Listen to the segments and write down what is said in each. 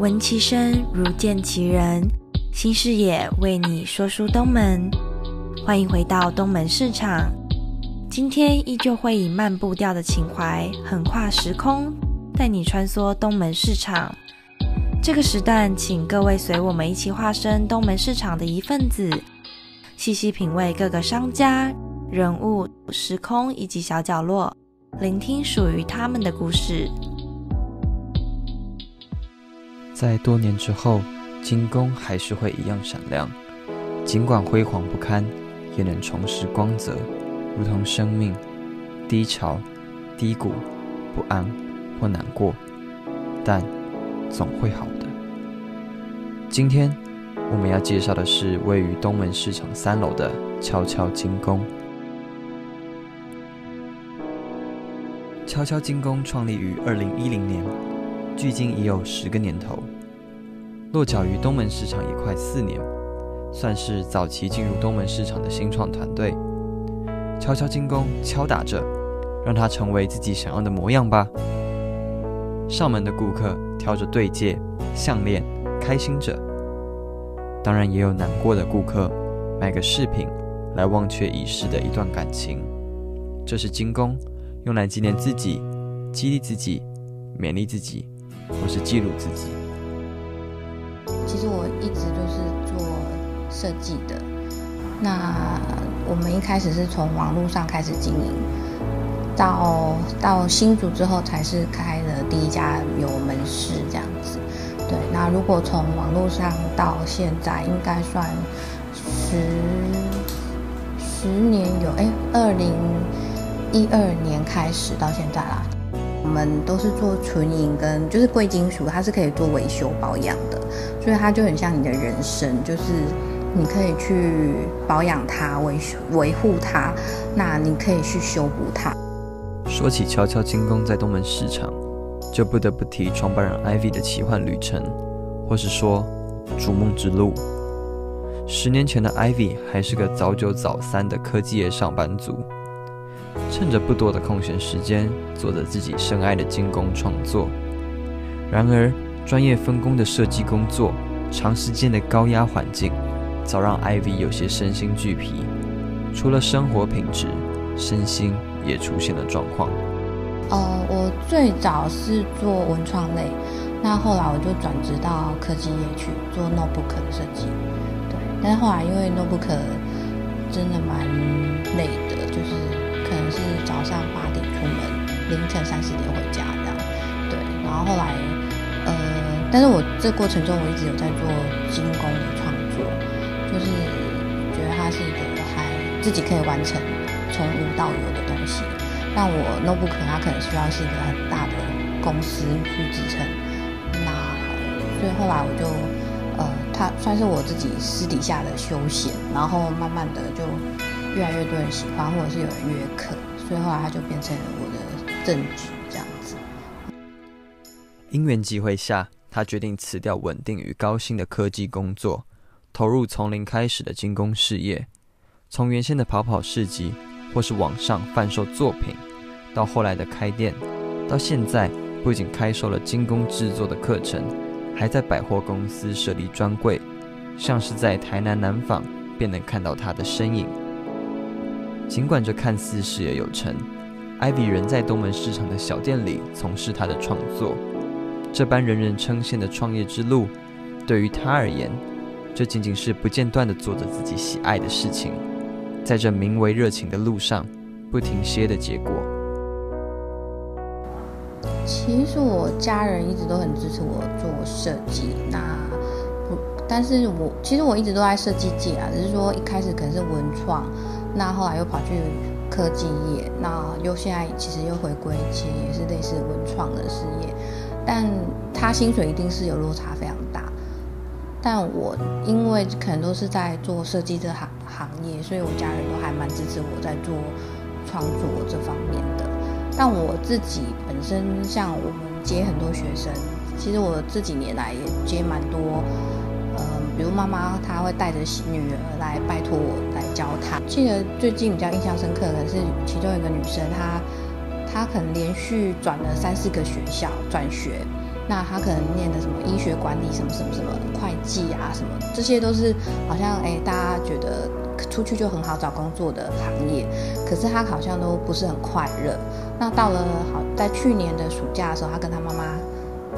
闻其声如见其人，新视野为你说书东门，欢迎回到东门市场。今天依旧会以慢步调的情怀，横跨时空，带你穿梭东门市场。这个时段，请各位随我们一起化身东门市场的一份子，细细品味各个商家、人物、时空以及小角落，聆听属于他们的故事。在多年之后，金宫还是会一样闪亮，尽管辉煌不堪，也能重拾光泽。如同生命低潮、低谷、不安或难过，但总会好的。今天我们要介绍的是位于东门市场三楼的悄悄金宫。悄悄金宫创立于二零一零年，距今已有十个年头，落脚于东门市场也快四年，算是早期进入东门市场的新创团队。敲敲金工，敲打着，让它成为自己想要的模样吧。上门的顾客挑着对戒、项链，开心着；当然也有难过的顾客，买个饰品来忘却已逝的一段感情。这是金工，用来纪念自己、激励自己、勉励自己，或是记录自己。其实我一直都是做设计的，那。我们一开始是从网络上开始经营，到到新竹之后才是开了第一家有门市这样子。对，那如果从网络上到现在，应该算十十年有哎，二零一二年开始到现在啦。我们都是做纯银跟就是贵金属，它是可以做维修保养的，所以它就很像你的人生，就是。你可以去保养它、维维护它，那你可以去修补它。说起悄悄精工在东门市场，就不得不提创办人 Ivy 的奇幻旅程，或是说逐梦之路。十年前的 Ivy 还是个早九早三的科技业上班族，趁着不多的空闲时间，做着自己深爱的精工创作。然而，专业分工的设计工作，长时间的高压环境。早让 Ivy 有些身心俱疲，除了生活品质，身心也出现了状况。呃，我最早是做文创类，那后来我就转职到科技业去做 notebook 的设计。对，但是后来因为 notebook 真的蛮累的，就是可能是早上八点出门，凌晨三四点回家这样。对，然后后来，呃，但是我这过程中我一直有在做精工的创作。就是觉得它是一个还自己可以完成从无到有的东西，但我 notebook 它可能需要是一个很大的公司去支撑，那所以后来我就呃，它算是我自己私底下的休闲，然后慢慢的就越来越多人喜欢，或者是有人约课，所以后来它就变成了我的正职这样子。因缘际会下，他决定辞掉稳定与高薪的科技工作。投入从零开始的精工事业，从原先的跑跑市集或是网上贩售作品，到后来的开店，到现在不仅开售了精工制作的课程，还在百货公司设立专柜，像是在台南南纺便能看到他的身影。尽管这看似事业有成艾比仍在东门市场的小店里从事他的创作。这般人人称羡的创业之路，对于他而言。这仅仅是不间断地做着自己喜爱的事情，在这名为热情的路上不停歇的结果。其实我家人一直都很支持我做设计，那不，但是我其实我一直都在设计界啊，只是说一开始可能是文创，那后来又跑去科技业，那又现在其实又回归，其实也是类似文创的事业，但他薪水一定是有落差非常大。但我因为可能都是在做设计这行行业，所以我家人都还蛮支持我在做创作这方面的。但我自己本身像我们接很多学生，其实我这几年来也接蛮多，比如妈妈她会带着女儿来拜托我来教她。记得最近比较印象深刻的是其中一个女生，她她可能连续转了三四个学校转学。那她可能念的什么医学管理什么什么什么会计啊什么，这些都是好像哎大家觉得出去就很好找工作的行业，可是他好像都不是很快乐。那到了好在去年的暑假的时候，他跟他妈妈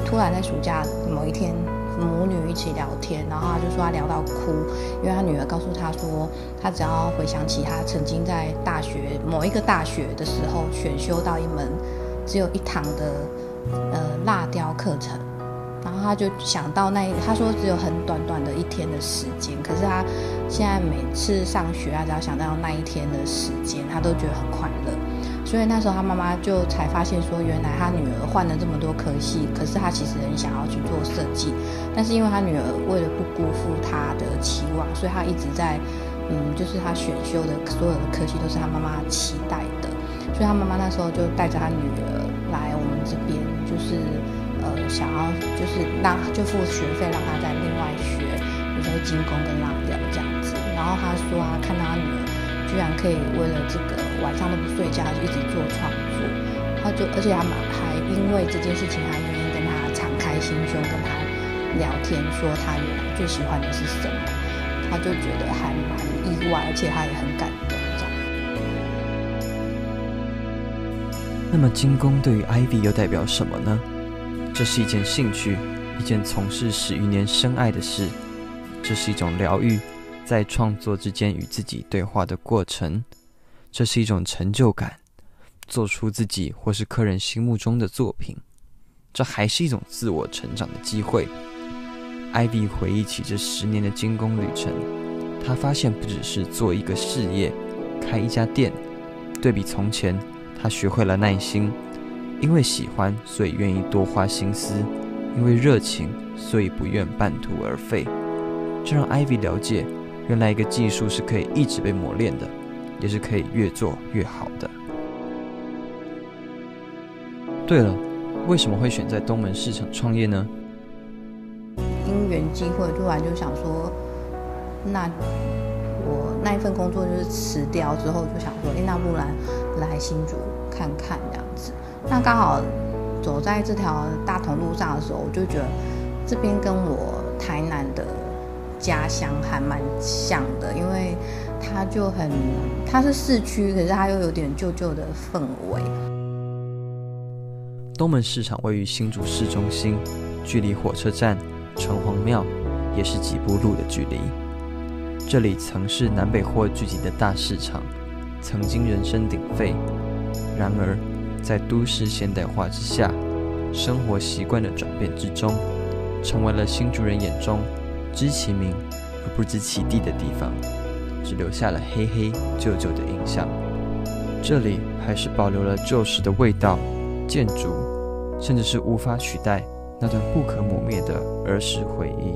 突然在暑假某一天。母女一起聊天，然后他就说他聊到哭，因为他女儿告诉他说，他只要回想起他曾经在大学某一个大学的时候选修到一门只有一堂的呃蜡雕课程，然后他就想到那他说只有很短短的一天的时间，可是他现在每次上学啊，只要想到那一天的时间，他都觉得很快乐。所以那时候他妈妈就才发现说，原来他女儿换了这么多科系，可是他其实很想要去做设计，但是因为他女儿为了不辜负他的期望，所以他一直在，嗯，就是他选修的所有的科系都是他妈妈期待的，所以他妈妈那时候就带着他女儿来我们这边，就是呃想要就是让就付学费让他在另外学，比如说精工跟浪雕这样子，然后他说啊看到他女儿居然可以为了这个。晚上都不睡觉，就一直做创作。他就，而且他还因为这件事情，还愿意跟他敞开心胸，跟他聊天，说他原来最喜欢的是什么。他就觉得还蛮意外，而且他也很感动。那么，金工对于 Ivy 又代表什么呢？这是一件兴趣，一件从事十余年深爱的事。这是一种疗愈，在创作之间与自己对话的过程。这是一种成就感，做出自己或是客人心目中的作品，这还是一种自我成长的机会。Ivy 回忆起这十年的精工旅程，他发现不只是做一个事业，开一家店。对比从前，他学会了耐心，因为喜欢，所以愿意多花心思；因为热情，所以不愿半途而废。这让 Ivy 了解，原来一个技术是可以一直被磨练的。也是可以越做越好的。对了，为什么会选在东门市场创业呢？因缘机会，突然就想说，那我那一份工作就是辞掉之后，就想说，哎，那不然来新竹看看这样子。那刚好走在这条大同路上的时候，我就觉得这边跟我台南的家乡还蛮像的，因为。它就很，它是市区，可是它又有点旧旧的氛围。东门市场位于新竹市中心，距离火车站、城隍庙也是几步路的距离。这里曾是南北货聚集的大市场，曾经人声鼎沸。然而，在都市现代化之下，生活习惯的转变之中，成为了新竹人眼中知其名而不知其地的地方。只留下了黑黑旧旧的印象。这里还是保留了旧时的味道、建筑，甚至是无法取代那段不可磨灭的儿时回忆。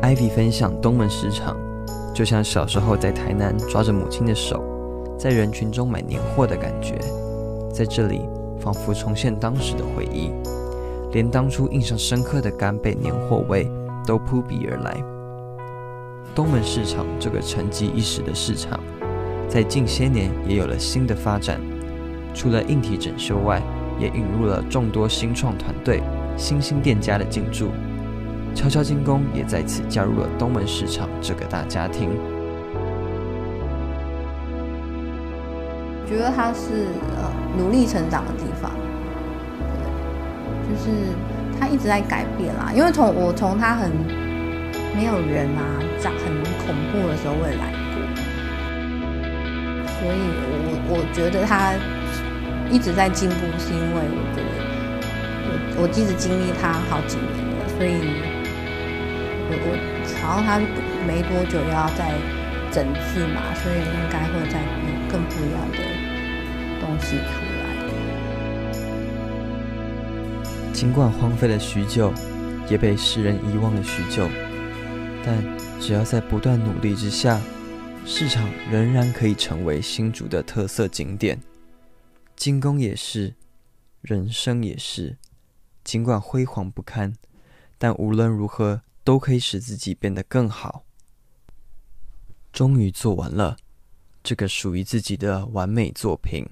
Ivy 分享东门市场，就像小时候在台南抓着母亲的手，在人群中买年货的感觉。在这里，仿佛重现当时的回忆。连当初印象深刻的干贝年货味都扑鼻而来。东门市场这个沉寂一时的市场，在近些年也有了新的发展。除了硬体整修外，也引入了众多新创团队、新兴店家的进驻。悄悄精工也在此加入了东门市场这个大家庭。觉得它是呃努力成长的地方。就是他一直在改变啦，因为从我从他很没有人啊，长很恐怖的时候我也来过，所以我我觉得他一直在进步，是因为我觉得我我一直经历他好几年了，所以我我好像他没多久要再整治嘛，所以应该会再更不一样的东西出来。尽管荒废了许久，也被世人遗忘了许久，但只要在不断努力之下，市场仍然可以成为新竹的特色景点。精工也是，人生也是。尽管辉煌不堪，但无论如何都可以使自己变得更好。终于做完了这个属于自己的完美作品。